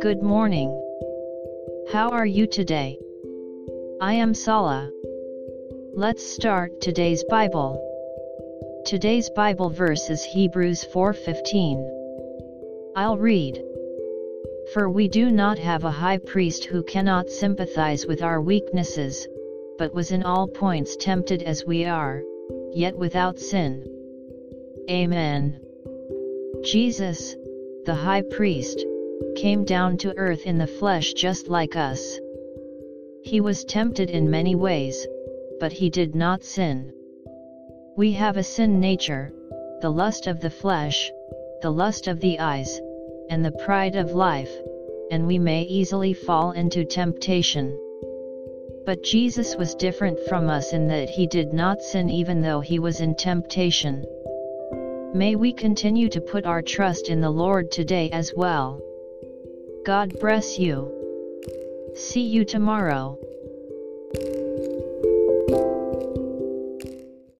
Good morning. How are you today? I am Sala. Let's start today's Bible. Today's Bible verse is Hebrews 4:15. I'll read. For we do not have a high priest who cannot sympathize with our weaknesses, but was in all points tempted as we are, yet without sin. Amen. Jesus, the high priest, came down to earth in the flesh just like us. He was tempted in many ways, but he did not sin. We have a sin nature, the lust of the flesh, the lust of the eyes, and the pride of life, and we may easily fall into temptation. But Jesus was different from us in that he did not sin even though he was in temptation. May we continue to put our trust in the Lord today as well. God bless you. See you tomorrow.